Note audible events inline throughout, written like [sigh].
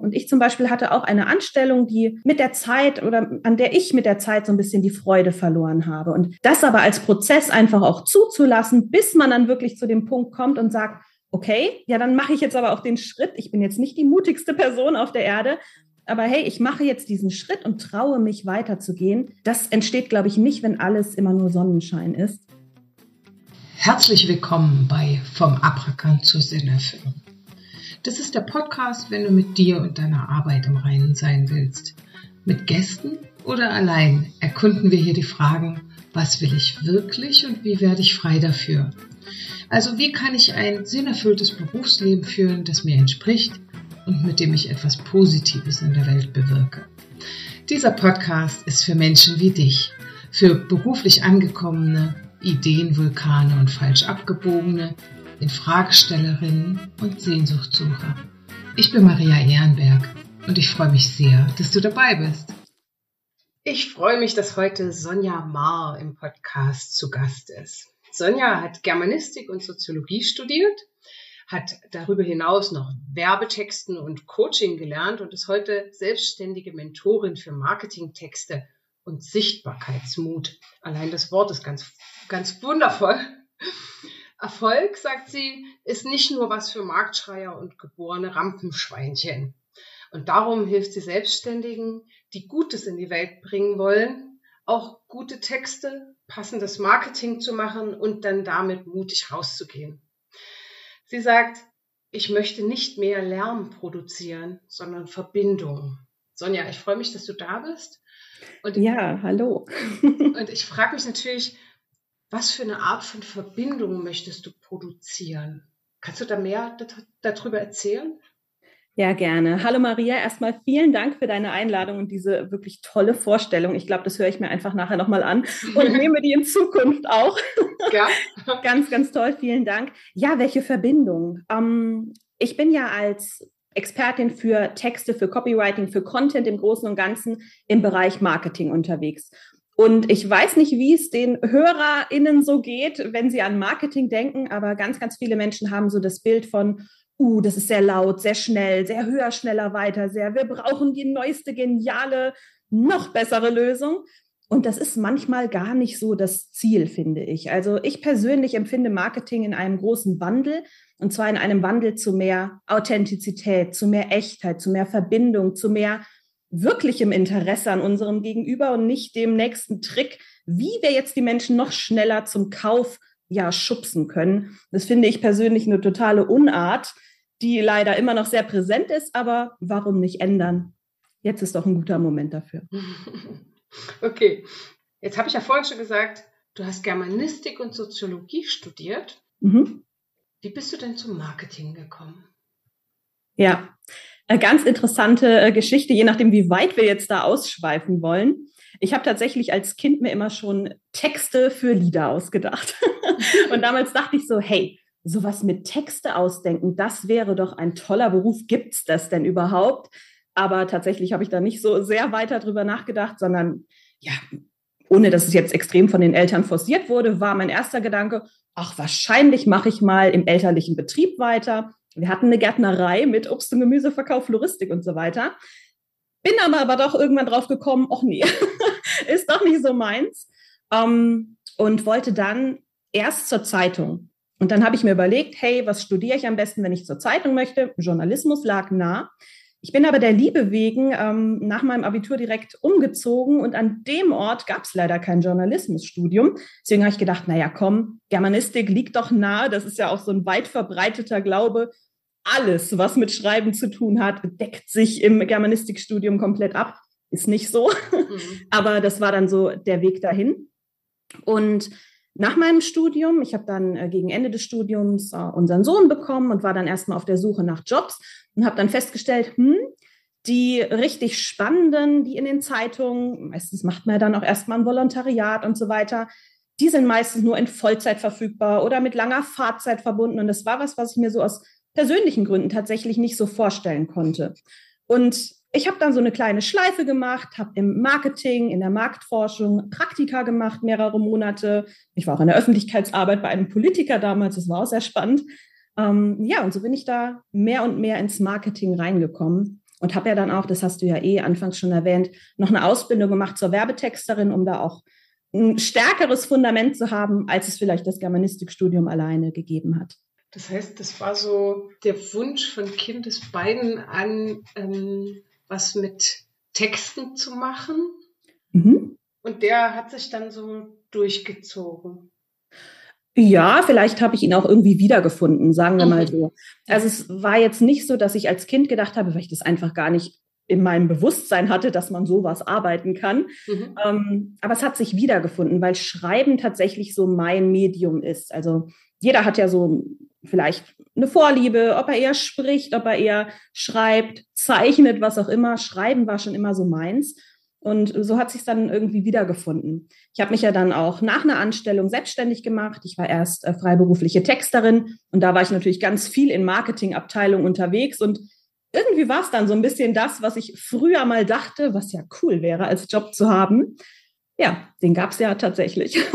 Und ich zum Beispiel hatte auch eine Anstellung, die mit der Zeit oder an der ich mit der Zeit so ein bisschen die Freude verloren habe. Und das aber als Prozess einfach auch zuzulassen, bis man dann wirklich zu dem Punkt kommt und sagt, okay, ja, dann mache ich jetzt aber auch den Schritt. Ich bin jetzt nicht die mutigste Person auf der Erde, aber hey, ich mache jetzt diesen Schritt und traue mich weiterzugehen. Das entsteht, glaube ich, nicht, wenn alles immer nur Sonnenschein ist. Herzlich willkommen bei Vom Abrackern zur Sinnerfüllung. Das ist der Podcast, wenn du mit dir und deiner Arbeit im Reinen sein willst. Mit Gästen oder allein erkunden wir hier die Fragen, was will ich wirklich und wie werde ich frei dafür? Also wie kann ich ein sinnerfülltes Berufsleben führen, das mir entspricht und mit dem ich etwas Positives in der Welt bewirke? Dieser Podcast ist für Menschen wie dich, für beruflich angekommene, Ideenvulkane und falsch abgebogene, Infragestellerinnen und Sehnsuchtsucher. Ich bin Maria Ehrenberg und ich freue mich sehr, dass du dabei bist. Ich freue mich, dass heute Sonja Mahr im Podcast zu Gast ist. Sonja hat Germanistik und Soziologie studiert, hat darüber hinaus noch Werbetexten und Coaching gelernt und ist heute selbstständige Mentorin für Marketingtexte und Sichtbarkeitsmut. Allein das Wort ist ganz, ganz wundervoll. Erfolg, sagt sie, ist nicht nur was für Marktschreier und geborene Rampenschweinchen. Und darum hilft sie Selbstständigen, die Gutes in die Welt bringen wollen, auch gute Texte, passendes Marketing zu machen und dann damit mutig rauszugehen. Sie sagt, ich möchte nicht mehr Lärm produzieren, sondern Verbindung. Sonja, ich freue mich, dass du da bist. Und ja, hallo. [laughs] und ich frage mich natürlich, was für eine Art von Verbindung möchtest du produzieren? Kannst du da mehr darüber erzählen? Ja, gerne. Hallo Maria, erstmal vielen Dank für deine Einladung und diese wirklich tolle Vorstellung. Ich glaube, das höre ich mir einfach nachher nochmal an und [laughs] nehme die in Zukunft auch. Ja. [laughs] ganz, ganz toll, vielen Dank. Ja, welche Verbindung? Ähm, ich bin ja als Expertin für Texte, für Copywriting, für Content im Großen und Ganzen im Bereich Marketing unterwegs. Und ich weiß nicht, wie es den HörerInnen so geht, wenn sie an Marketing denken, aber ganz, ganz viele Menschen haben so das Bild von, uh, das ist sehr laut, sehr schnell, sehr höher, schneller, weiter, sehr, wir brauchen die neueste, geniale, noch bessere Lösung. Und das ist manchmal gar nicht so das Ziel, finde ich. Also ich persönlich empfinde Marketing in einem großen Wandel, und zwar in einem Wandel zu mehr Authentizität, zu mehr Echtheit, zu mehr Verbindung, zu mehr wirklichem Interesse an unserem Gegenüber und nicht dem nächsten Trick, wie wir jetzt die Menschen noch schneller zum Kauf ja schubsen können. Das finde ich persönlich eine totale Unart, die leider immer noch sehr präsent ist, aber warum nicht ändern? Jetzt ist doch ein guter Moment dafür. [laughs] Okay, jetzt habe ich ja vorhin schon gesagt, du hast Germanistik und Soziologie studiert. Mhm. Wie bist du denn zum Marketing gekommen? Ja, ganz interessante äh, Geschichte, je nachdem, wie weit wir jetzt da ausschweifen wollen. Ich habe tatsächlich als Kind mir immer schon Texte für Lieder ausgedacht. [laughs] und damals dachte ich so, hey, sowas mit Texte ausdenken, das wäre doch ein toller Beruf. Gibt's das denn überhaupt? Aber tatsächlich habe ich da nicht so sehr weiter drüber nachgedacht, sondern ja, ohne dass es jetzt extrem von den Eltern forciert wurde, war mein erster Gedanke, ach, wahrscheinlich mache ich mal im elterlichen Betrieb weiter wir hatten eine Gärtnerei mit Obst- und Gemüseverkauf, Floristik und so weiter. Bin aber, aber doch irgendwann drauf gekommen, ach nee, [laughs] ist doch nicht so meins. Ähm, und wollte dann erst zur Zeitung. Und dann habe ich mir überlegt, hey, was studiere ich am besten, wenn ich zur Zeitung möchte? Journalismus lag nah. Ich bin aber der Liebe wegen ähm, nach meinem Abitur direkt umgezogen und an dem Ort gab es leider kein Journalismusstudium. Deswegen habe ich gedacht, naja, komm, Germanistik liegt doch nahe. Das ist ja auch so ein weit verbreiteter Glaube. Alles, was mit Schreiben zu tun hat, deckt sich im Germanistikstudium komplett ab. Ist nicht so. Mhm. [laughs] aber das war dann so der Weg dahin. Und nach meinem Studium, ich habe dann äh, gegen Ende des Studiums äh, unseren Sohn bekommen und war dann erstmal auf der Suche nach Jobs und habe dann festgestellt, hm, die richtig spannenden, die in den Zeitungen, meistens macht man ja dann auch erstmal ein Volontariat und so weiter, die sind meistens nur in Vollzeit verfügbar oder mit langer Fahrzeit verbunden. Und das war was, was ich mir so aus persönlichen Gründen tatsächlich nicht so vorstellen konnte. Und ich habe dann so eine kleine Schleife gemacht, habe im Marketing, in der Marktforschung Praktika gemacht, mehrere Monate. Ich war auch in der Öffentlichkeitsarbeit bei einem Politiker damals, das war auch sehr spannend. Ähm, ja, und so bin ich da mehr und mehr ins Marketing reingekommen. und habe ja dann auch, das hast du ja eh anfangs schon erwähnt, noch eine Ausbildung gemacht zur Werbetexterin, um da auch ein stärkeres Fundament zu haben, als es vielleicht das Germanistikstudium alleine gegeben hat. Das heißt, das war so der Wunsch von Kindesbeinen an, ähm, was mit Texten zu machen. Mhm. Und der hat sich dann so durchgezogen. Ja, vielleicht habe ich ihn auch irgendwie wiedergefunden, sagen wir mal mhm. so. Also es war jetzt nicht so, dass ich als Kind gedacht habe, weil ich das einfach gar nicht in meinem Bewusstsein hatte, dass man sowas arbeiten kann. Mhm. Ähm, aber es hat sich wiedergefunden, weil Schreiben tatsächlich so mein Medium ist. Also jeder hat ja so vielleicht eine Vorliebe, ob er eher spricht, ob er eher schreibt, zeichnet, was auch immer. Schreiben war schon immer so meins. Und so hat sich dann irgendwie wiedergefunden. Ich habe mich ja dann auch nach einer Anstellung selbstständig gemacht. Ich war erst äh, freiberufliche Texterin und da war ich natürlich ganz viel in Marketingabteilung unterwegs und irgendwie war es dann so ein bisschen das, was ich früher mal dachte, was ja cool wäre, als Job zu haben. Ja, den gab es ja tatsächlich. [laughs]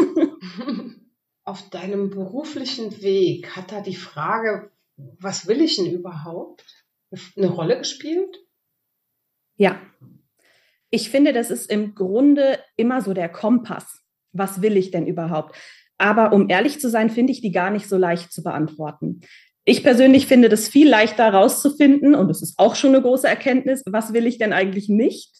[laughs] Auf deinem beruflichen Weg hat da die Frage, was will ich denn überhaupt, eine Rolle gespielt? Ja, ich finde, das ist im Grunde immer so der Kompass. Was will ich denn überhaupt? Aber um ehrlich zu sein, finde ich die gar nicht so leicht zu beantworten. Ich persönlich finde das viel leichter herauszufinden, und es ist auch schon eine große Erkenntnis, was will ich denn eigentlich nicht?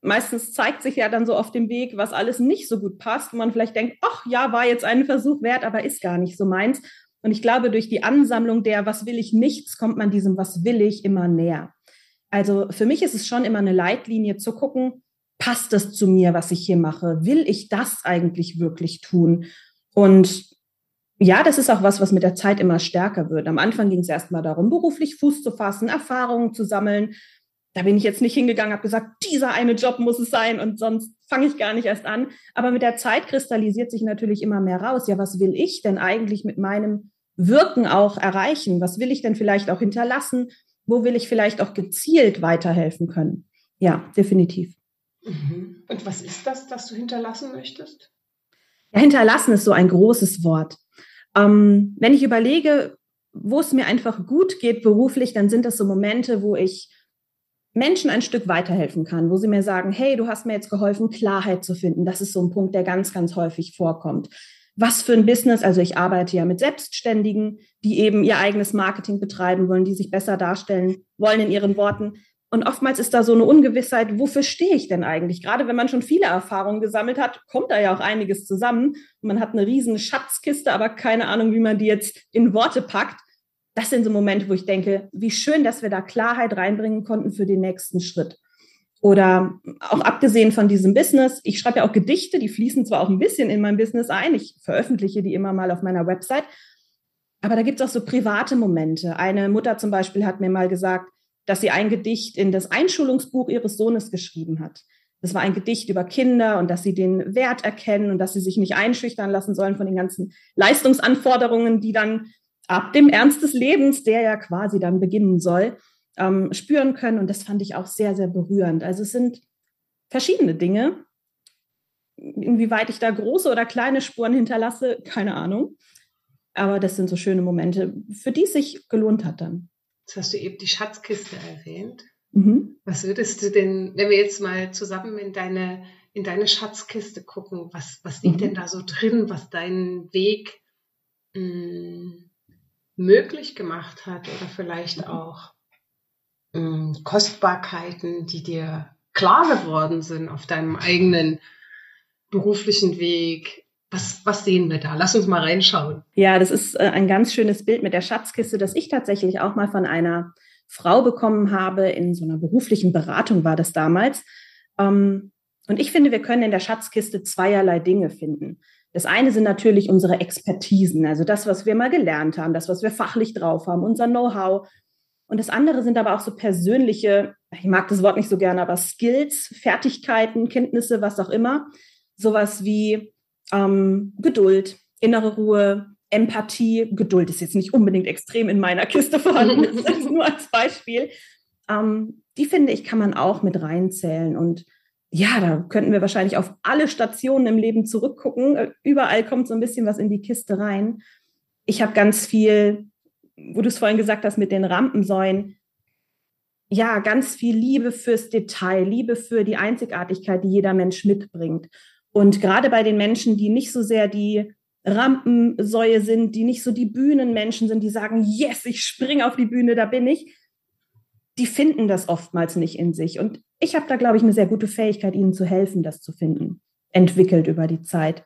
Meistens zeigt sich ja dann so auf dem Weg, was alles nicht so gut passt, wo man vielleicht denkt, ach ja, war jetzt ein Versuch wert, aber ist gar nicht so meins. Und ich glaube, durch die Ansammlung der Was will ich nichts kommt man diesem Was will ich immer näher. Also für mich ist es schon immer eine Leitlinie zu gucken, passt das zu mir, was ich hier mache? Will ich das eigentlich wirklich tun? Und ja, das ist auch was, was mit der Zeit immer stärker wird. Am Anfang ging es erstmal darum, beruflich Fuß zu fassen, Erfahrungen zu sammeln. Da bin ich jetzt nicht hingegangen, habe gesagt, dieser eine Job muss es sein und sonst fange ich gar nicht erst an. Aber mit der Zeit kristallisiert sich natürlich immer mehr raus. Ja, was will ich denn eigentlich mit meinem Wirken auch erreichen? Was will ich denn vielleicht auch hinterlassen? Wo will ich vielleicht auch gezielt weiterhelfen können? Ja, definitiv. Mhm. Und was ist das, das du hinterlassen möchtest? Ja, hinterlassen ist so ein großes Wort. Ähm, wenn ich überlege, wo es mir einfach gut geht beruflich, dann sind das so Momente, wo ich Menschen ein Stück weiterhelfen kann, wo sie mir sagen, hey, du hast mir jetzt geholfen, Klarheit zu finden. Das ist so ein Punkt, der ganz, ganz häufig vorkommt was für ein Business, also ich arbeite ja mit Selbstständigen, die eben ihr eigenes Marketing betreiben wollen, die sich besser darstellen wollen in ihren Worten. Und oftmals ist da so eine Ungewissheit, wofür stehe ich denn eigentlich? Gerade wenn man schon viele Erfahrungen gesammelt hat, kommt da ja auch einiges zusammen. man hat eine riesen Schatzkiste, aber keine Ahnung, wie man die jetzt in Worte packt. Das sind so Momente, wo ich denke, wie schön, dass wir da Klarheit reinbringen konnten für den nächsten Schritt. Oder auch abgesehen von diesem Business, ich schreibe ja auch Gedichte, die fließen zwar auch ein bisschen in mein Business ein, ich veröffentliche die immer mal auf meiner Website, aber da gibt es auch so private Momente. Eine Mutter zum Beispiel hat mir mal gesagt, dass sie ein Gedicht in das Einschulungsbuch ihres Sohnes geschrieben hat. Das war ein Gedicht über Kinder und dass sie den Wert erkennen und dass sie sich nicht einschüchtern lassen sollen von den ganzen Leistungsanforderungen, die dann ab dem Ernst des Lebens, der ja quasi dann beginnen soll, ähm, spüren können. Und das fand ich auch sehr, sehr berührend. Also es sind verschiedene Dinge. Inwieweit ich da große oder kleine Spuren hinterlasse, keine Ahnung. Aber das sind so schöne Momente, für die es sich gelohnt hat dann. Jetzt hast du eben die Schatzkiste erwähnt. Mhm. Was würdest du denn, wenn wir jetzt mal zusammen in deine, in deine Schatzkiste gucken, was, was liegt mhm. denn da so drin, was deinen Weg mh, hm, möglich gemacht hat oder vielleicht mhm. auch ähm, Kostbarkeiten, die dir klar geworden sind auf deinem eigenen beruflichen Weg? Was, was sehen wir da? Lass uns mal reinschauen. Ja, das ist äh, ein ganz schönes Bild mit der Schatzkiste, das ich tatsächlich auch mal von einer Frau bekommen habe. In so einer beruflichen Beratung war das damals. Ähm, und ich finde, wir können in der Schatzkiste zweierlei Dinge finden. Das eine sind natürlich unsere Expertisen, also das, was wir mal gelernt haben, das, was wir fachlich drauf haben, unser Know-how, und das andere sind aber auch so persönliche, ich mag das Wort nicht so gerne, aber Skills, Fertigkeiten, Kenntnisse, was auch immer. Sowas wie ähm, Geduld, innere Ruhe, Empathie. Geduld ist jetzt nicht unbedingt extrem in meiner Kiste vorhanden, [laughs] das ist nur als Beispiel. Ähm, die finde ich, kann man auch mit reinzählen. Und ja, da könnten wir wahrscheinlich auf alle Stationen im Leben zurückgucken. Überall kommt so ein bisschen was in die Kiste rein. Ich habe ganz viel wo du es vorhin gesagt hast mit den Rampensäulen, ja, ganz viel Liebe fürs Detail, Liebe für die Einzigartigkeit, die jeder Mensch mitbringt. Und gerade bei den Menschen, die nicht so sehr die Rampensäue sind, die nicht so die Bühnenmenschen sind, die sagen, yes, ich springe auf die Bühne, da bin ich, die finden das oftmals nicht in sich. Und ich habe da, glaube ich, eine sehr gute Fähigkeit, ihnen zu helfen, das zu finden, entwickelt über die Zeit.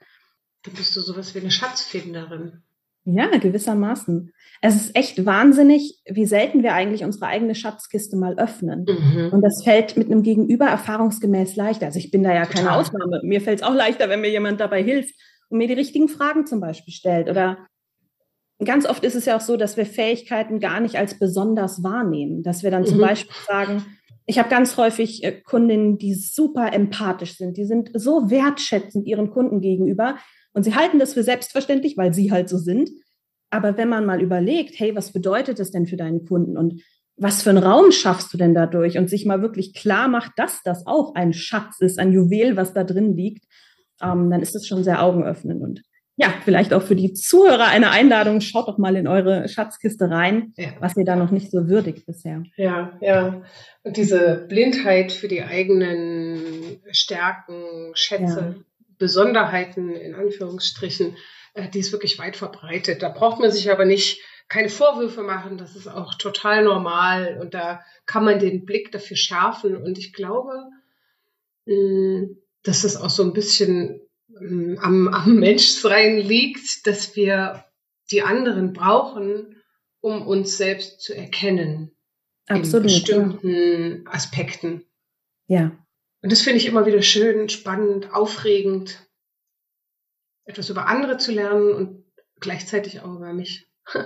Da bist du sowas wie eine Schatzfinderin. Ja, gewissermaßen. Es ist echt wahnsinnig, wie selten wir eigentlich unsere eigene Schatzkiste mal öffnen. Mhm. Und das fällt mit einem Gegenüber erfahrungsgemäß leichter. Also ich bin da ja Total. keine Ausnahme. Mir fällt es auch leichter, wenn mir jemand dabei hilft und mir die richtigen Fragen zum Beispiel stellt. Oder ganz oft ist es ja auch so, dass wir Fähigkeiten gar nicht als besonders wahrnehmen. Dass wir dann zum mhm. Beispiel sagen, ich habe ganz häufig äh, Kundinnen, die super empathisch sind. Die sind so wertschätzend ihren Kunden gegenüber. Und sie halten das für selbstverständlich, weil sie halt so sind. Aber wenn man mal überlegt, hey, was bedeutet das denn für deinen Kunden und was für einen Raum schaffst du denn dadurch und sich mal wirklich klar macht, dass das auch ein Schatz ist, ein Juwel, was da drin liegt, ähm, dann ist es schon sehr augenöffnend und ja, vielleicht auch für die Zuhörer eine Einladung, schaut doch mal in eure Schatzkiste rein, ja. was ihr da noch nicht so würdigt bisher. Ja, ja. Und diese Blindheit für die eigenen Stärken, Schätze, ja. Besonderheiten in Anführungsstrichen, äh, die ist wirklich weit verbreitet. Da braucht man sich aber nicht keine Vorwürfe machen. Das ist auch total normal und da kann man den Blick dafür schärfen. Und ich glaube, mh, dass es auch so ein bisschen am, am [laughs] Menschsein liegt, dass wir die anderen brauchen, um uns selbst zu erkennen. Absolut. In bestimmten ja. Aspekten. Ja. Und das finde ich immer wieder schön, spannend, aufregend, etwas über andere zu lernen und gleichzeitig auch über mich. [laughs]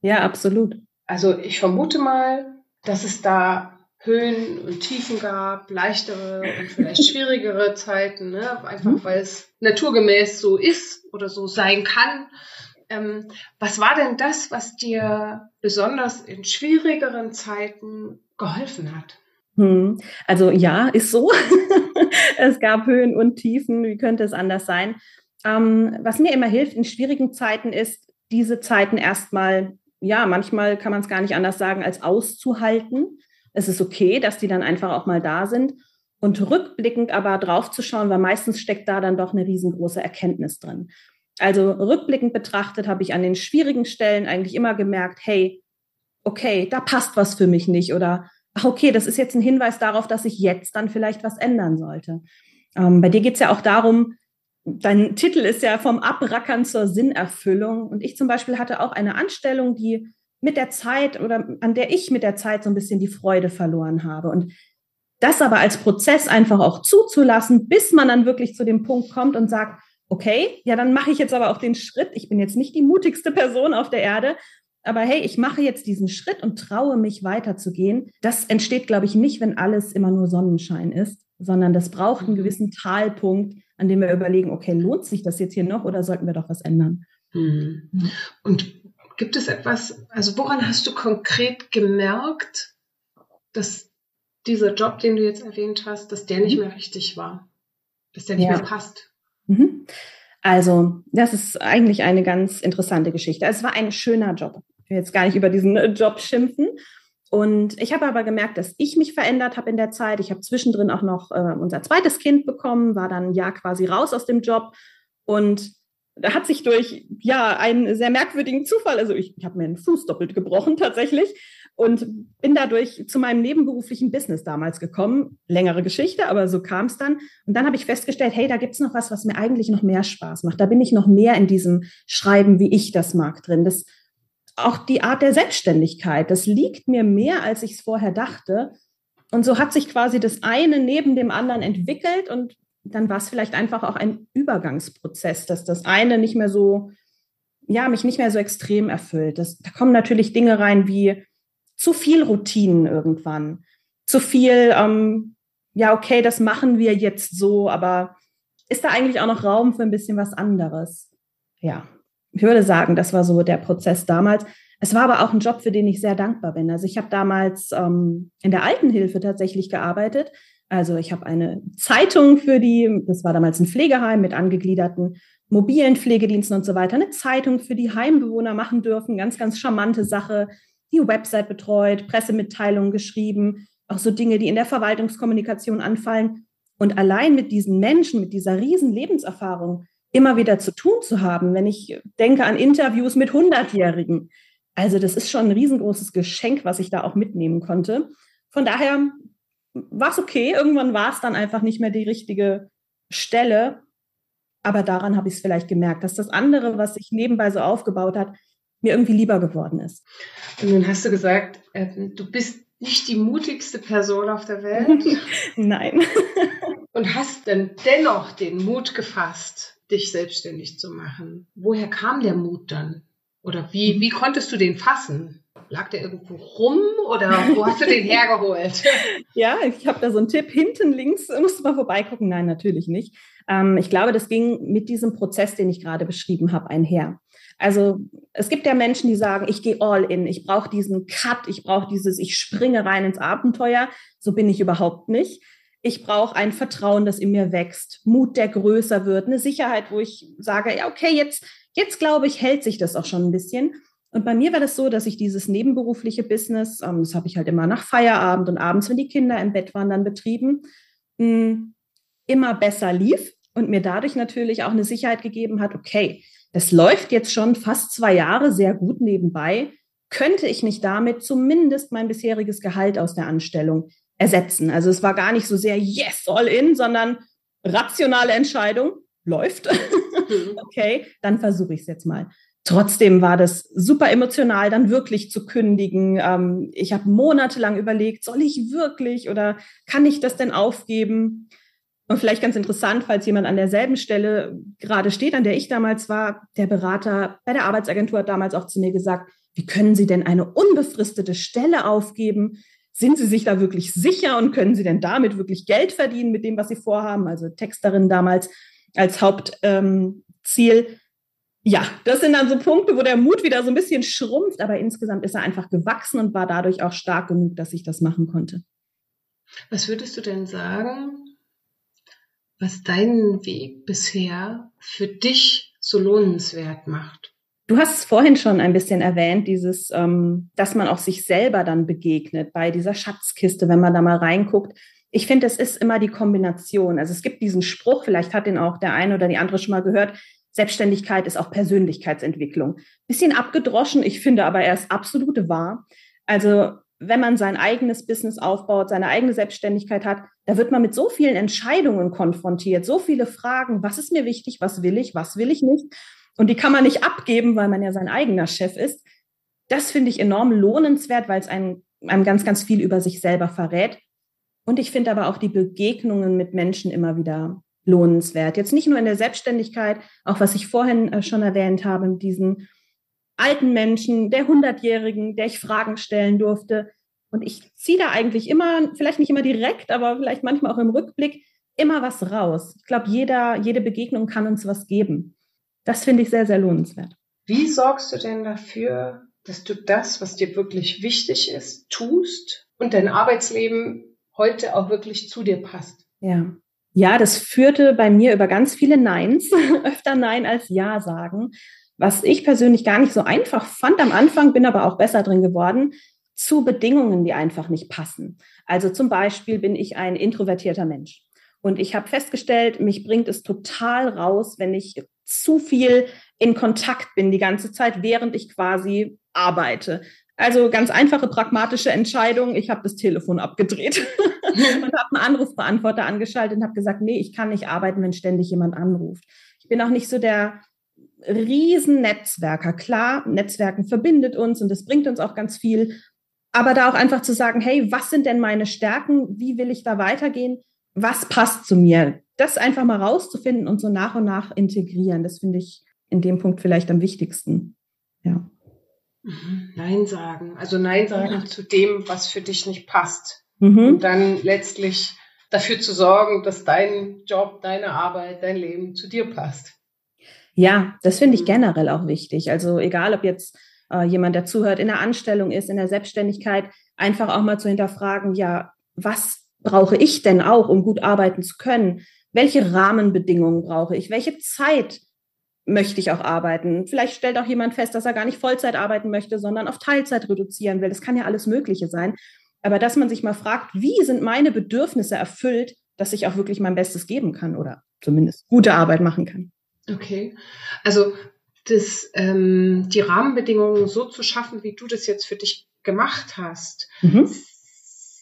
Ja, absolut. Also ich vermute mal, dass es da Höhen und Tiefen gab, leichtere und vielleicht schwierigere Zeiten, ne? einfach mhm. weil es naturgemäß so ist oder so sein kann. Ähm, was war denn das, was dir besonders in schwierigeren Zeiten geholfen hat? Hm. Also ja, ist so. [laughs] es gab Höhen und Tiefen. Wie könnte es anders sein? Ähm, was mir immer hilft in schwierigen Zeiten ist, diese Zeiten erstmal, ja, manchmal kann man es gar nicht anders sagen, als auszuhalten es ist okay, dass die dann einfach auch mal da sind. Und rückblickend aber drauf zu schauen, weil meistens steckt da dann doch eine riesengroße Erkenntnis drin. Also rückblickend betrachtet habe ich an den schwierigen Stellen eigentlich immer gemerkt, hey, okay, da passt was für mich nicht oder okay, das ist jetzt ein Hinweis darauf, dass ich jetzt dann vielleicht was ändern sollte. Ähm, bei dir geht es ja auch darum, dein Titel ist ja vom Abrackern zur Sinnerfüllung. Und ich zum Beispiel hatte auch eine Anstellung, die mit der Zeit oder an der ich mit der Zeit so ein bisschen die Freude verloren habe. Und das aber als Prozess einfach auch zuzulassen, bis man dann wirklich zu dem Punkt kommt und sagt, okay, ja, dann mache ich jetzt aber auch den Schritt. Ich bin jetzt nicht die mutigste Person auf der Erde, aber hey, ich mache jetzt diesen Schritt und traue mich weiterzugehen. Das entsteht, glaube ich, nicht, wenn alles immer nur Sonnenschein ist, sondern das braucht einen mhm. gewissen Talpunkt, an dem wir überlegen, okay, lohnt sich das jetzt hier noch oder sollten wir doch was ändern? Mhm. Und Gibt es etwas, also woran hast du konkret gemerkt, dass dieser Job, den du jetzt erwähnt hast, dass der nicht mhm. mehr richtig war, dass der nicht ja. mehr passt? Mhm. Also, das ist eigentlich eine ganz interessante Geschichte. Es war ein schöner Job. Ich will jetzt gar nicht über diesen äh, Job schimpfen. Und ich habe aber gemerkt, dass ich mich verändert habe in der Zeit. Ich habe zwischendrin auch noch äh, unser zweites Kind bekommen, war dann ja quasi raus aus dem Job und hat sich durch ja einen sehr merkwürdigen Zufall, also ich, ich habe mir einen Fuß doppelt gebrochen tatsächlich und bin dadurch zu meinem nebenberuflichen Business damals gekommen. Längere Geschichte, aber so kam es dann. Und dann habe ich festgestellt, hey, da gibt's noch was, was mir eigentlich noch mehr Spaß macht. Da bin ich noch mehr in diesem Schreiben, wie ich das mag drin. Das auch die Art der Selbstständigkeit, das liegt mir mehr, als ich es vorher dachte. Und so hat sich quasi das eine neben dem anderen entwickelt und dann war es vielleicht einfach auch ein Übergangsprozess, dass das eine nicht mehr so, ja, mich nicht mehr so extrem erfüllt. Das, da kommen natürlich Dinge rein wie zu viel Routinen irgendwann, zu viel, ähm, ja, okay, das machen wir jetzt so, aber ist da eigentlich auch noch Raum für ein bisschen was anderes? Ja, ich würde sagen, das war so der Prozess damals. Es war aber auch ein Job, für den ich sehr dankbar bin. Also ich habe damals ähm, in der Altenhilfe tatsächlich gearbeitet. Also ich habe eine Zeitung für die, das war damals ein Pflegeheim mit angegliederten mobilen Pflegediensten und so weiter, eine Zeitung für die Heimbewohner machen dürfen, ganz, ganz charmante Sache, die Website betreut, Pressemitteilungen geschrieben, auch so Dinge, die in der Verwaltungskommunikation anfallen. Und allein mit diesen Menschen, mit dieser riesen Lebenserfahrung immer wieder zu tun zu haben, wenn ich denke an Interviews mit Hundertjährigen. Also das ist schon ein riesengroßes Geschenk, was ich da auch mitnehmen konnte. Von daher war es okay. Irgendwann war es dann einfach nicht mehr die richtige Stelle. Aber daran habe ich es vielleicht gemerkt, dass das andere, was sich nebenbei so aufgebaut hat, mir irgendwie lieber geworden ist. Und nun hast du gesagt, äh, du bist nicht die mutigste Person auf der Welt. [laughs] Nein. [laughs] Und hast dann dennoch den Mut gefasst, dich selbstständig zu machen. Woher kam der Mut dann? Oder wie, wie konntest du den fassen? Lag der irgendwo rum oder wo hast du den [laughs] hergeholt? ja, ich habe da so einen Tipp. Hinten links [laughs] musst du mal vorbeigucken. Nein, natürlich nicht. Ähm, ich glaube, das ging mit diesem Prozess, den ich gerade beschrieben habe, einher. Also es gibt ja Menschen, die sagen, ich gehe all in, ich brauche diesen Cut, ich brauche dieses, ich springe rein ins Abenteuer. So bin ich überhaupt nicht. Ich brauche ein Vertrauen, das in mir wächst, Mut, der größer wird, eine Sicherheit, wo ich sage, ja, okay, jetzt, jetzt glaube ich, hält sich das auch schon ein bisschen. Und bei mir war das so, dass ich dieses nebenberufliche Business, ähm, das habe ich halt immer nach Feierabend und abends, wenn die Kinder im Bett waren, dann betrieben, hm, immer besser lief und mir dadurch natürlich auch eine Sicherheit gegeben hat, okay, das läuft jetzt schon fast zwei Jahre sehr gut nebenbei. Könnte ich nicht damit zumindest mein bisheriges Gehalt aus der Anstellung ersetzen? Also es war gar nicht so sehr yes, all in, sondern rationale Entscheidung, läuft. [laughs] Mhm. okay, dann versuche ich es jetzt mal. Trotzdem war das super emotional, dann wirklich zu kündigen. Ähm, ich habe monatelang überlegt, soll ich wirklich oder kann ich das denn aufgeben? Und vielleicht ganz interessant, falls jemand an derselben Stelle gerade steht, an der ich damals war, der Berater bei der Arbeitsagentur hat damals auch zu mir gesagt, wie können Sie denn eine unbefristete Stelle aufgeben? Sind Sie sich da wirklich sicher und können Sie denn damit wirklich Geld verdienen mit dem, was Sie vorhaben? Also Texterin damals als Hauptziel. Ähm, ja, das sind dann so Punkte, wo der Mut wieder so ein bisschen schrumpft, aber insgesamt ist er einfach gewachsen und war dadurch auch stark genug, dass ich das machen konnte. Was würdest du denn sagen, was deinen Weg bisher für dich so lohnenswert macht? Du hast es vorhin schon ein bisschen erwähnt, dieses, ähm, dass man auch sich selber dann begegnet bei dieser Schatzkiste, wenn man da mal reinguckt. Ich finde, es ist immer die Kombination. Also es gibt diesen Spruch, vielleicht hat den auch der eine oder die andere schon mal gehört. Selbstständigkeit ist auch Persönlichkeitsentwicklung. Bisschen abgedroschen, ich finde aber er ist absolute wahr. Also wenn man sein eigenes Business aufbaut, seine eigene Selbstständigkeit hat, da wird man mit so vielen Entscheidungen konfrontiert, so viele Fragen, was ist mir wichtig, was will ich, was will ich nicht. Und die kann man nicht abgeben, weil man ja sein eigener Chef ist. Das finde ich enorm lohnenswert, weil es einem, einem ganz, ganz viel über sich selber verrät. Und ich finde aber auch die Begegnungen mit Menschen immer wieder lohnenswert. Jetzt nicht nur in der Selbstständigkeit, auch was ich vorhin äh, schon erwähnt habe, mit diesen alten Menschen, der Hundertjährigen, der ich Fragen stellen durfte. Und ich ziehe da eigentlich immer, vielleicht nicht immer direkt, aber vielleicht manchmal auch im Rückblick, immer was raus. Ich glaube, jeder, jede Begegnung kann uns was geben. Das finde ich sehr, sehr lohnenswert. Wie sorgst du denn dafür, dass du das, was dir wirklich wichtig ist, tust und dein Arbeitsleben heute auch wirklich zu dir passt? Ja. Ja, das führte bei mir über ganz viele Neins, [laughs] öfter Nein als Ja sagen was ich persönlich gar nicht so einfach fand am Anfang, bin aber auch besser drin geworden, zu Bedingungen, die einfach nicht passen. Also zum Beispiel bin ich ein introvertierter Mensch. Und ich habe festgestellt, mich bringt es total raus, wenn ich zu viel in Kontakt bin die ganze Zeit, während ich quasi arbeite. Also ganz einfache pragmatische Entscheidung. Ich habe das Telefon abgedreht [laughs] und habe einen Anrufbeantworter angeschaltet und habe gesagt, nee, ich kann nicht arbeiten, wenn ständig jemand anruft. Ich bin auch nicht so der Riesennetzwerker. Klar, Netzwerken verbindet uns und es bringt uns auch ganz viel. Aber da auch einfach zu sagen, hey, was sind denn meine Stärken? Wie will ich da weitergehen? Was passt zu mir? Das einfach mal rauszufinden und so nach und nach integrieren. Das finde ich in dem Punkt vielleicht am wichtigsten. Ja. Mhm. Nein sagen. Also Nein sagen ja. zu dem, was für dich nicht passt. Mhm. Und dann letztlich dafür zu sorgen, dass dein Job, deine Arbeit, dein Leben zu dir passt. Ja, das finde ich mhm. generell auch wichtig. Also egal, ob jetzt äh, jemand, der zuhört, in der Anstellung ist, in der Selbstständigkeit, einfach auch mal zu hinterfragen, ja, was brauche ich denn auch, um gut arbeiten zu können? Welche Rahmenbedingungen brauche ich? Welche Zeit möchte ich auch arbeiten? Vielleicht stellt auch jemand fest, dass er gar nicht Vollzeit arbeiten möchte, sondern auf Teilzeit reduzieren will. Das kann ja alles Mögliche sein. aber dass man sich mal fragt, wie sind meine Bedürfnisse erfüllt, dass ich auch wirklich mein Bestes geben kann oder zumindest gute Arbeit machen kann. Okay, also das, ähm, die Rahmenbedingungen so zu schaffen, wie du das jetzt für dich gemacht hast, mhm.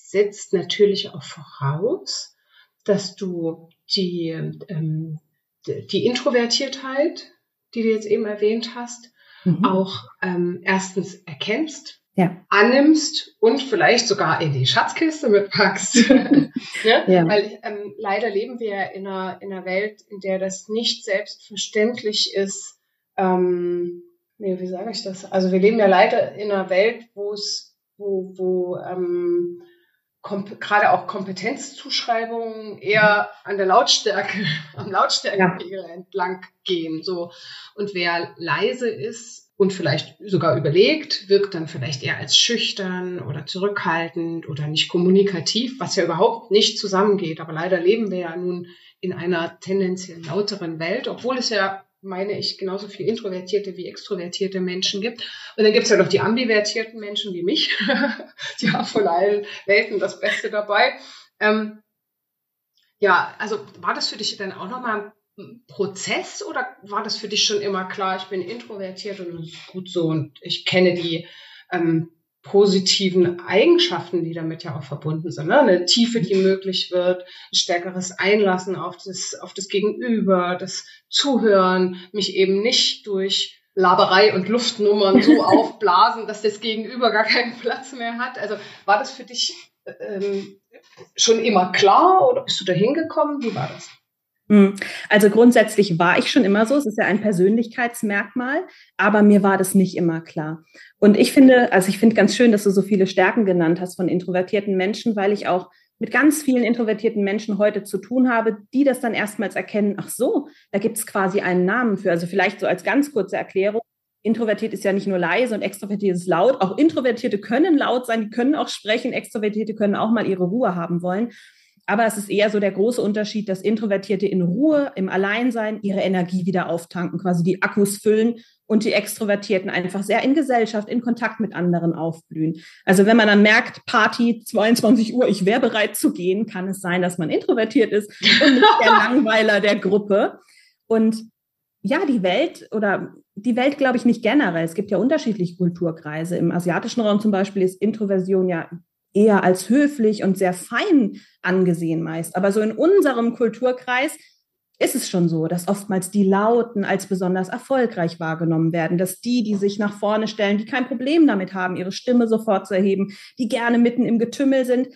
setzt natürlich auch voraus, dass du die, ähm, die Introvertiertheit, die du jetzt eben erwähnt hast, mhm. auch ähm, erstens erkennst, ja. annimmst und vielleicht sogar in die Schatzkiste mitpackst. [laughs] ja? ja? Weil ähm, leider leben wir in einer, in einer Welt, in der das nicht selbstverständlich ist. Ähm, nee, wie sage ich das? Also wir leben ja leider in einer Welt, wo es, wo, wo ähm, gerade auch Kompetenzzuschreibungen eher an der Lautstärke, [laughs] am Lautstärkepegel ja. entlang gehen. So. Und wer leise ist und vielleicht sogar überlegt, wirkt dann vielleicht eher als schüchtern oder zurückhaltend oder nicht kommunikativ, was ja überhaupt nicht zusammengeht. Aber leider leben wir ja nun in einer tendenziell lauteren Welt, obwohl es ja meine ich, genauso viel introvertierte wie extrovertierte Menschen gibt. Und dann gibt es ja noch die ambivertierten Menschen wie mich. [laughs] die haben von allen Welten das Beste dabei. Ähm, ja, also war das für dich dann auch nochmal ein Prozess oder war das für dich schon immer klar, ich bin introvertiert und gut so und ich kenne die ähm, positiven Eigenschaften, die damit ja auch verbunden sind. Ne? Eine Tiefe, die möglich wird, ein stärkeres Einlassen auf das, auf das Gegenüber, das Zuhören, mich eben nicht durch Laberei und Luftnummern so [laughs] aufblasen, dass das Gegenüber gar keinen Platz mehr hat. Also war das für dich ähm, schon immer klar oder bist du da hingekommen? Wie war das? Hm. Also grundsätzlich war ich schon immer so, es ist ja ein Persönlichkeitsmerkmal, aber mir war das nicht immer klar. Und ich finde, also ich finde ganz schön, dass du so viele Stärken genannt hast von introvertierten Menschen, weil ich auch mit ganz vielen introvertierten Menschen heute zu tun habe, die das dann erstmals erkennen, ach so, da gibt es quasi einen Namen für. Also vielleicht so als ganz kurze Erklärung. Introvertiert ist ja nicht nur leise und extrovertiert ist laut. Auch Introvertierte können laut sein, die können auch sprechen. Extrovertierte können auch mal ihre Ruhe haben wollen. Aber es ist eher so der große Unterschied, dass Introvertierte in Ruhe, im Alleinsein ihre Energie wieder auftanken, quasi die Akkus füllen und die Extrovertierten einfach sehr in Gesellschaft, in Kontakt mit anderen aufblühen. Also wenn man dann merkt, Party 22 Uhr, ich wäre bereit zu gehen, kann es sein, dass man introvertiert ist und nicht der [laughs] Langweiler der Gruppe. Und ja, die Welt oder die Welt glaube ich nicht generell. Es gibt ja unterschiedliche Kulturkreise. Im asiatischen Raum zum Beispiel ist Introversion ja eher als höflich und sehr fein angesehen meist. Aber so in unserem Kulturkreis ist es schon so, dass oftmals die Lauten als besonders erfolgreich wahrgenommen werden, dass die, die sich nach vorne stellen, die kein Problem damit haben, ihre Stimme sofort zu erheben, die gerne mitten im Getümmel sind,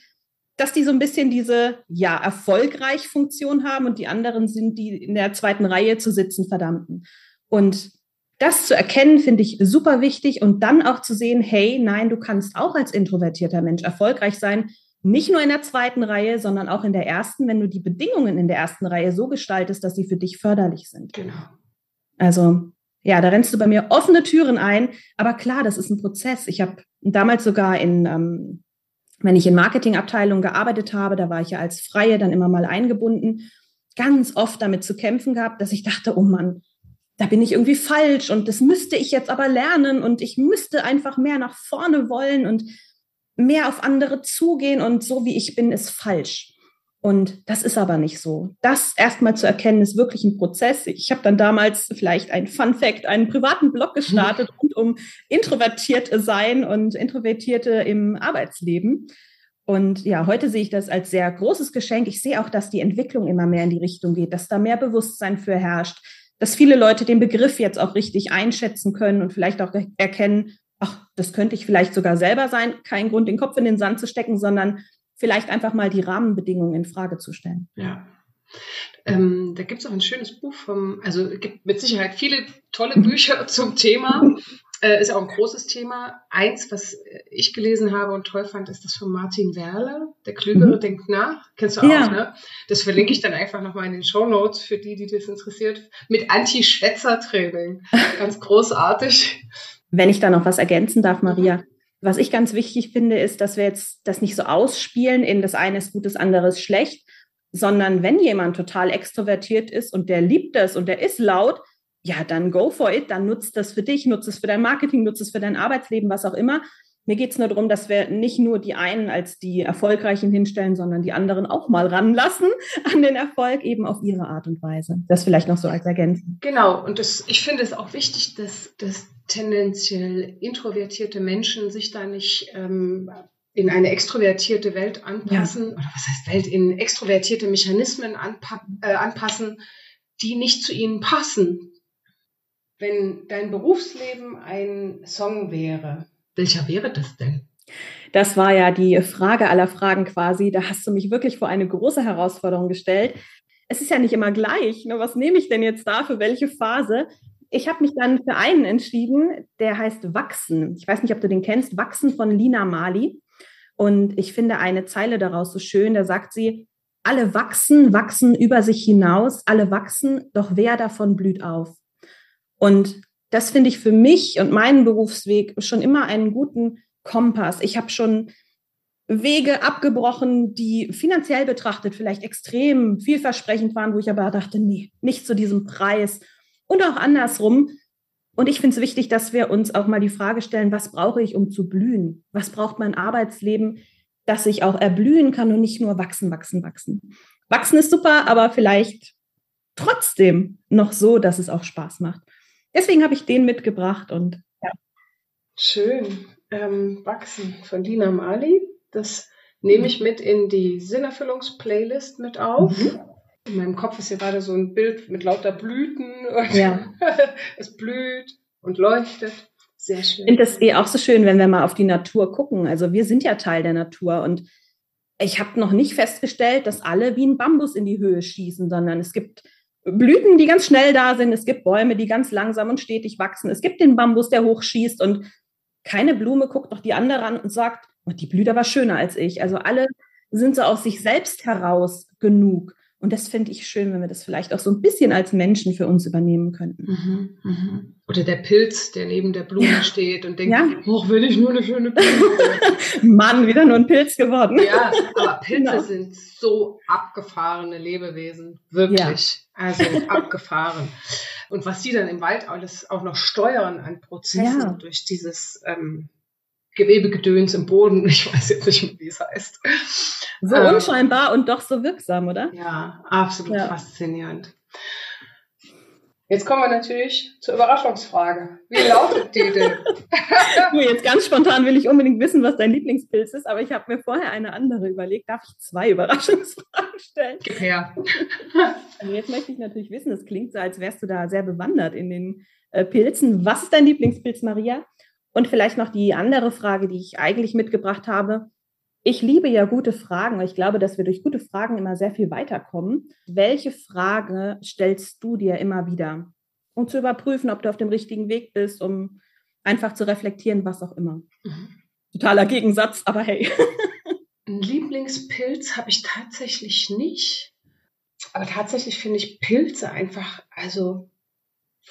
dass die so ein bisschen diese, ja, erfolgreich Funktion haben und die anderen sind die in der zweiten Reihe zu sitzen, verdammten. Und das zu erkennen, finde ich super wichtig und dann auch zu sehen, hey, nein, du kannst auch als introvertierter Mensch erfolgreich sein, nicht nur in der zweiten Reihe, sondern auch in der ersten, wenn du die Bedingungen in der ersten Reihe so gestaltest, dass sie für dich förderlich sind. Genau. Also, ja, da rennst du bei mir offene Türen ein, aber klar, das ist ein Prozess. Ich habe damals sogar in, ähm, wenn ich in Marketingabteilungen gearbeitet habe, da war ich ja als Freie dann immer mal eingebunden, ganz oft damit zu kämpfen gehabt, dass ich dachte, oh Mann, da bin ich irgendwie falsch und das müsste ich jetzt aber lernen und ich müsste einfach mehr nach vorne wollen und mehr auf andere zugehen und so wie ich bin, ist falsch. Und das ist aber nicht so. Das erstmal zu erkennen, ist wirklich ein Prozess. Ich habe dann damals vielleicht ein Fun Fact, einen privaten Blog gestartet [laughs] rund um introvertierte sein und Introvertierte im Arbeitsleben. Und ja, heute sehe ich das als sehr großes Geschenk. Ich sehe auch, dass die Entwicklung immer mehr in die Richtung geht, dass da mehr Bewusstsein für herrscht, dass viele Leute den Begriff jetzt auch richtig einschätzen können und vielleicht auch erkennen, ach, das könnte ich vielleicht sogar selber sein. Kein Grund, den Kopf in den Sand zu stecken, sondern vielleicht einfach mal die Rahmenbedingungen in Frage zu stellen. Ja. Ähm, da gibt es auch ein schönes Buch vom, also es gibt mit Sicherheit viele tolle Bücher [laughs] zum Thema. Äh, ist auch ein großes Thema. Eins, was ich gelesen habe und toll fand, ist das von Martin Werle. Der Klügere mhm. denkt nach. Kennst du ja. auch, ne? Das verlinke ich dann einfach nochmal in den Show Notes für die, die das interessiert. Mit Anti-Schwätzer-Training. [laughs] Ganz großartig. Wenn ich da noch was ergänzen darf, Maria. Mhm. Was ich ganz wichtig finde, ist, dass wir jetzt das nicht so ausspielen in das eine ist gut, das andere ist schlecht, sondern wenn jemand total extrovertiert ist und der liebt es und der ist laut, ja, dann go for it, dann nutzt das für dich, nutzt es für dein Marketing, nutzt es für dein Arbeitsleben, was auch immer. Mir geht es nur darum, dass wir nicht nur die einen als die Erfolgreichen hinstellen, sondern die anderen auch mal ranlassen [laughs] an den Erfolg, eben auf ihre Art und Weise. Das vielleicht noch so als Ergänzung. Genau, und das, ich finde es auch wichtig, dass, dass tendenziell introvertierte Menschen sich da nicht ähm, in eine extrovertierte Welt anpassen, ja. oder was heißt Welt, in extrovertierte Mechanismen äh, anpassen, die nicht zu ihnen passen. Wenn dein Berufsleben ein Song wäre, welcher wäre das denn? Das war ja die Frage aller Fragen quasi. Da hast du mich wirklich vor eine große Herausforderung gestellt. Es ist ja nicht immer gleich. Ne? Was nehme ich denn jetzt da für welche Phase? Ich habe mich dann für einen entschieden, der heißt Wachsen. Ich weiß nicht, ob du den kennst. Wachsen von Lina Mali. Und ich finde eine Zeile daraus so schön. Da sagt sie, alle wachsen, wachsen über sich hinaus, alle wachsen, doch wer davon blüht auf? Und das finde ich für mich und meinen Berufsweg schon immer einen guten Kompass. Ich habe schon Wege abgebrochen, die finanziell betrachtet vielleicht extrem vielversprechend waren, wo ich aber dachte, nee, nicht zu diesem Preis. Und auch andersrum. Und ich finde es wichtig, dass wir uns auch mal die Frage stellen, was brauche ich, um zu blühen? Was braucht mein Arbeitsleben, dass ich auch erblühen kann und nicht nur wachsen, wachsen, wachsen? Wachsen ist super, aber vielleicht trotzdem noch so, dass es auch Spaß macht deswegen habe ich den mitgebracht und ja. Schön. Ähm, Wachsen von Dina Mali. Das nehme ich mit in die Sinnerfüllungsplaylist mit auf. Mhm. In meinem Kopf ist hier gerade so ein Bild mit lauter Blüten. ja. [laughs] es blüht und leuchtet. Sehr schön. Ich finde das eh auch so schön, wenn wir mal auf die Natur gucken. Also wir sind ja Teil der Natur und ich habe noch nicht festgestellt, dass alle wie ein Bambus in die Höhe schießen, sondern es gibt Blüten, die ganz schnell da sind. Es gibt Bäume, die ganz langsam und stetig wachsen. Es gibt den Bambus, der hochschießt und keine Blume guckt doch die andere an und sagt, oh, die blüht aber schöner als ich. Also alle sind so aus sich selbst heraus genug. Und das finde ich schön, wenn wir das vielleicht auch so ein bisschen als Menschen für uns übernehmen könnten. Mhm, mhm. Oder der Pilz, der neben der Blume ja. steht und denkt, ja. oh, will ich nur eine schöne Blume. [laughs] Mann, wieder nur ein Pilz geworden. Ja, aber Pilze genau. sind so abgefahrene Lebewesen. Wirklich. Ja. Also abgefahren. Und was sie dann im Wald alles auch noch steuern an Prozessen durch dieses ähm, Gewebegedöns im Boden. Ich weiß jetzt nicht, mehr, wie es heißt. So ähm, unscheinbar und doch so wirksam, oder? Ja, absolut ja. faszinierend. Jetzt kommen wir natürlich zur Überraschungsfrage. Wie lautet die denn? [laughs] jetzt ganz spontan will ich unbedingt wissen, was dein Lieblingspilz ist, aber ich habe mir vorher eine andere überlegt. Darf ich zwei Überraschungsfragen stellen? Gib her. [laughs] Also jetzt möchte ich natürlich wissen, es klingt so, als wärst du da sehr bewandert in den äh, Pilzen. Was ist dein Lieblingspilz, Maria? Und vielleicht noch die andere Frage, die ich eigentlich mitgebracht habe. Ich liebe ja gute Fragen. Ich glaube, dass wir durch gute Fragen immer sehr viel weiterkommen. Welche Frage stellst du dir immer wieder? Um zu überprüfen, ob du auf dem richtigen Weg bist, um einfach zu reflektieren, was auch immer. Mhm. Totaler Gegensatz, aber hey. [laughs] Ein Lieblingspilz habe ich tatsächlich nicht. Aber tatsächlich finde ich Pilze einfach, also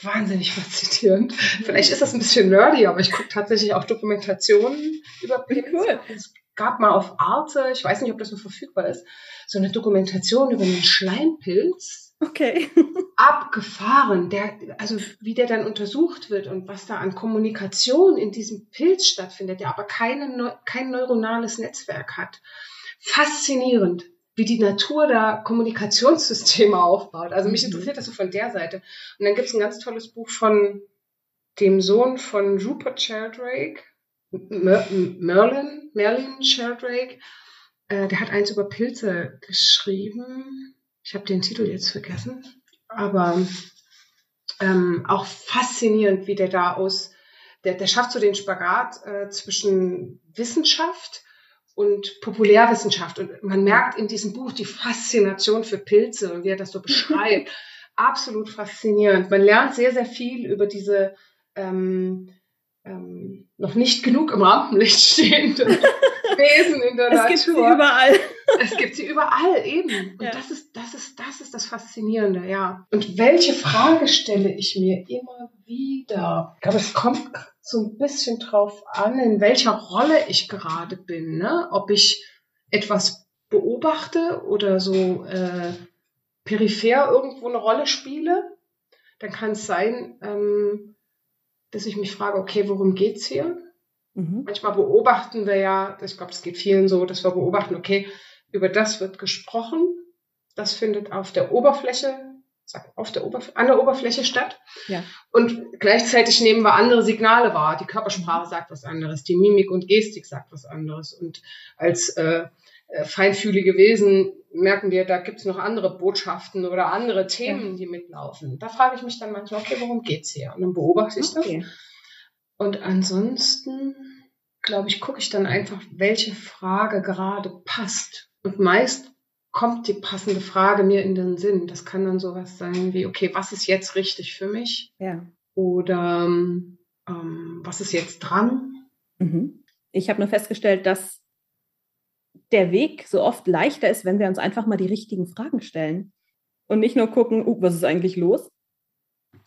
wahnsinnig faszinierend. Vielleicht ist das ein bisschen nerdy, aber ich gucke tatsächlich auch Dokumentationen über Pilze. Cool. Es gab mal auf Arte, ich weiß nicht, ob das noch verfügbar ist, so eine Dokumentation über einen Schleimpilz. Okay. [laughs] Abgefahren, der, also wie der dann untersucht wird und was da an Kommunikation in diesem Pilz stattfindet, der aber keine, kein neuronales Netzwerk hat. Faszinierend wie die Natur da Kommunikationssysteme [laughs] aufbaut. Also mich mhm. interessiert das so von der Seite. Und dann gibt es ein ganz tolles Buch von dem Sohn von Rupert Sheldrake, Merlin, Merlin Sheldrake. Äh, der hat eins über Pilze geschrieben. Ich habe den Titel jetzt vergessen. Aber ähm, auch faszinierend, wie der da aus, der, der schafft so den Spagat äh, zwischen Wissenschaft und Populärwissenschaft. Und man merkt in diesem Buch die Faszination für Pilze und wie er das so beschreibt. [laughs] Absolut faszinierend. Man lernt sehr, sehr viel über diese ähm, ähm, noch nicht genug im Rampenlicht [laughs] stehenden [laughs] Wesen in der es Natur. Es gibt sie überall. es gibt sie überall, eben. Und ja. das, ist, das, ist, das ist das Faszinierende, ja. Und welche Frage stelle ich mir immer wieder? Ich glaube, es kommt so ein bisschen drauf an, in welcher Rolle ich gerade bin. Ne? Ob ich etwas beobachte oder so äh, peripher irgendwo eine Rolle spiele, dann kann es sein, ähm, dass ich mich frage, okay, worum geht's hier? Mhm. Manchmal beobachten wir ja, ich glaube, es geht vielen so, dass wir beobachten, okay, über das wird gesprochen, das findet auf der Oberfläche, auf der Oberf an der Oberfläche statt. Ja. Und gleichzeitig nehmen wir andere Signale wahr. Die Körpersprache sagt was anderes, die Mimik und Gestik sagt was anderes. Und als äh, äh feinfühlige Wesen merken wir, da gibt es noch andere Botschaften oder andere Themen, ja. die mitlaufen. Da frage ich mich dann manchmal, okay, worum geht's hier? Und dann beobachte ich okay. das. Und ansonsten, glaube ich, gucke ich dann einfach, welche Frage gerade passt. Und meist kommt die passende Frage mir in den Sinn. Das kann dann sowas sein wie, okay, was ist jetzt richtig für mich? Ja. Oder ähm, was ist jetzt dran? Mhm. Ich habe nur festgestellt, dass der Weg so oft leichter ist, wenn wir uns einfach mal die richtigen Fragen stellen und nicht nur gucken, uh, was ist eigentlich los,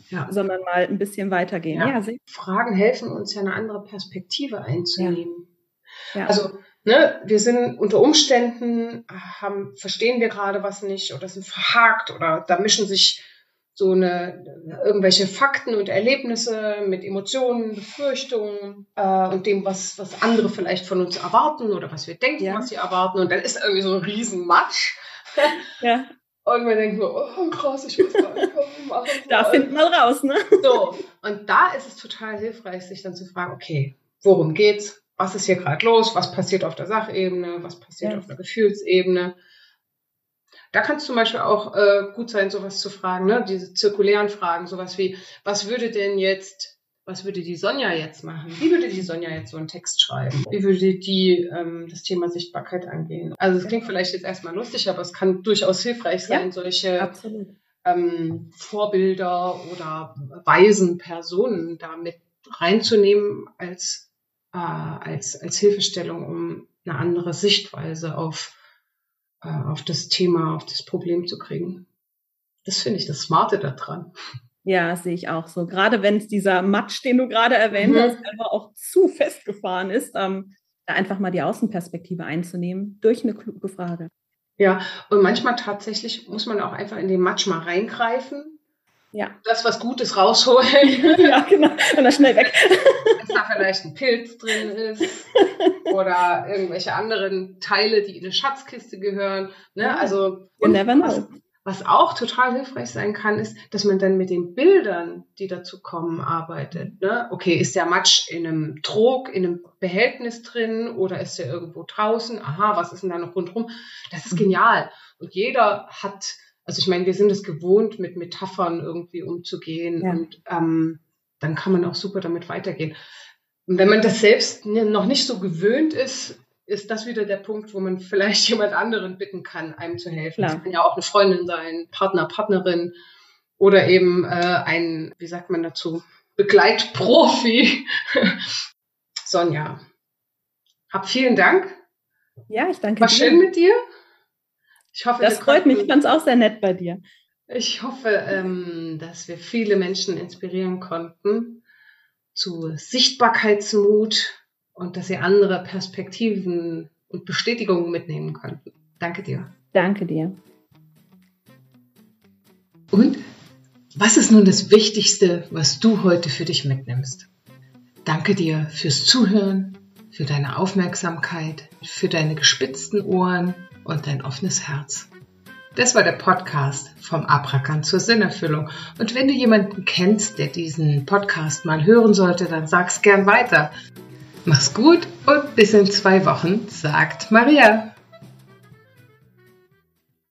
ja. sondern mal ein bisschen weitergehen. Ja. ja Fragen helfen uns ja eine andere Perspektive einzunehmen. Ja. Also ne, wir sind unter Umständen, haben, verstehen wir gerade was nicht oder sind verhakt oder da mischen sich so eine irgendwelche Fakten und Erlebnisse mit Emotionen, Befürchtungen äh, und dem, was, was andere vielleicht von uns erwarten oder was wir denken, ja. was sie erwarten. Und dann ist irgendwie so ein Riesenmatsch. [laughs] Ja. Und wir denken so, oh krass, ich weiß gar nicht, was machen. Da finden wir raus, ne? So, und da ist es total hilfreich, sich dann zu fragen, okay, worum geht's? Was ist hier gerade los? Was passiert auf der Sachebene? Was passiert ja. auf der Gefühlsebene? Da kann es zum Beispiel auch äh, gut sein, sowas zu fragen, ne? diese zirkulären Fragen, sowas wie, was würde denn jetzt, was würde die Sonja jetzt machen? Wie würde die Sonja jetzt so einen Text schreiben? Wie würde die ähm, das Thema Sichtbarkeit angehen? Also es klingt vielleicht jetzt erstmal lustig, aber es kann durchaus hilfreich sein, ja, solche ähm, Vorbilder oder weisen Personen damit reinzunehmen als, äh, als, als Hilfestellung, um eine andere Sichtweise auf äh, auf das Thema, auf das Problem zu kriegen. Das finde ich das Smarte daran. Ja, sehe ich auch so. Gerade wenn es dieser Matsch, den du gerade erwähnt mhm. hast, einfach auch zu festgefahren ist, ähm, da einfach mal die Außenperspektive einzunehmen durch eine kluge Frage. Ja, und manchmal tatsächlich muss man auch einfach in den Matsch mal reingreifen ja. Das, was Gutes rausholen. [laughs] ja, genau. Und dann schnell weg. Dass da vielleicht ein Pilz drin ist oder irgendwelche anderen Teile, die in eine Schatzkiste gehören. Ne? Ja. Also, know. Was, was auch total hilfreich sein kann, ist, dass man dann mit den Bildern, die dazu kommen, arbeitet. Ne? Okay, ist der Matsch in einem Trog, in einem Behältnis drin oder ist der irgendwo draußen? Aha, was ist denn da noch rundherum? Das ist mhm. genial. Und jeder hat also ich meine, wir sind es gewohnt, mit Metaphern irgendwie umzugehen ja. und ähm, dann kann man auch super damit weitergehen. Und wenn man das selbst noch nicht so gewöhnt ist, ist das wieder der Punkt, wo man vielleicht [laughs] jemand anderen bitten kann, einem zu helfen. Klar. Das kann ja auch eine Freundin sein, Partner, Partnerin oder eben äh, ein, wie sagt man dazu, Begleitprofi. [laughs] Sonja, hab vielen Dank. Ja, ich danke War dir. schön mit dir. Ich hoffe, das freut mich. Ich fand es auch sehr nett bei dir. Ich hoffe, ähm, dass wir viele Menschen inspirieren konnten zu Sichtbarkeitsmut und dass sie andere Perspektiven und Bestätigungen mitnehmen konnten. Danke dir. Danke dir. Und was ist nun das Wichtigste, was du heute für dich mitnimmst? Danke dir fürs Zuhören, für deine Aufmerksamkeit, für deine gespitzten Ohren und dein offenes Herz. Das war der Podcast vom Abrakan zur Sinnerfüllung. Und wenn du jemanden kennst, der diesen Podcast mal hören sollte, dann sag's gern weiter. Mach's gut und bis in zwei Wochen, sagt Maria.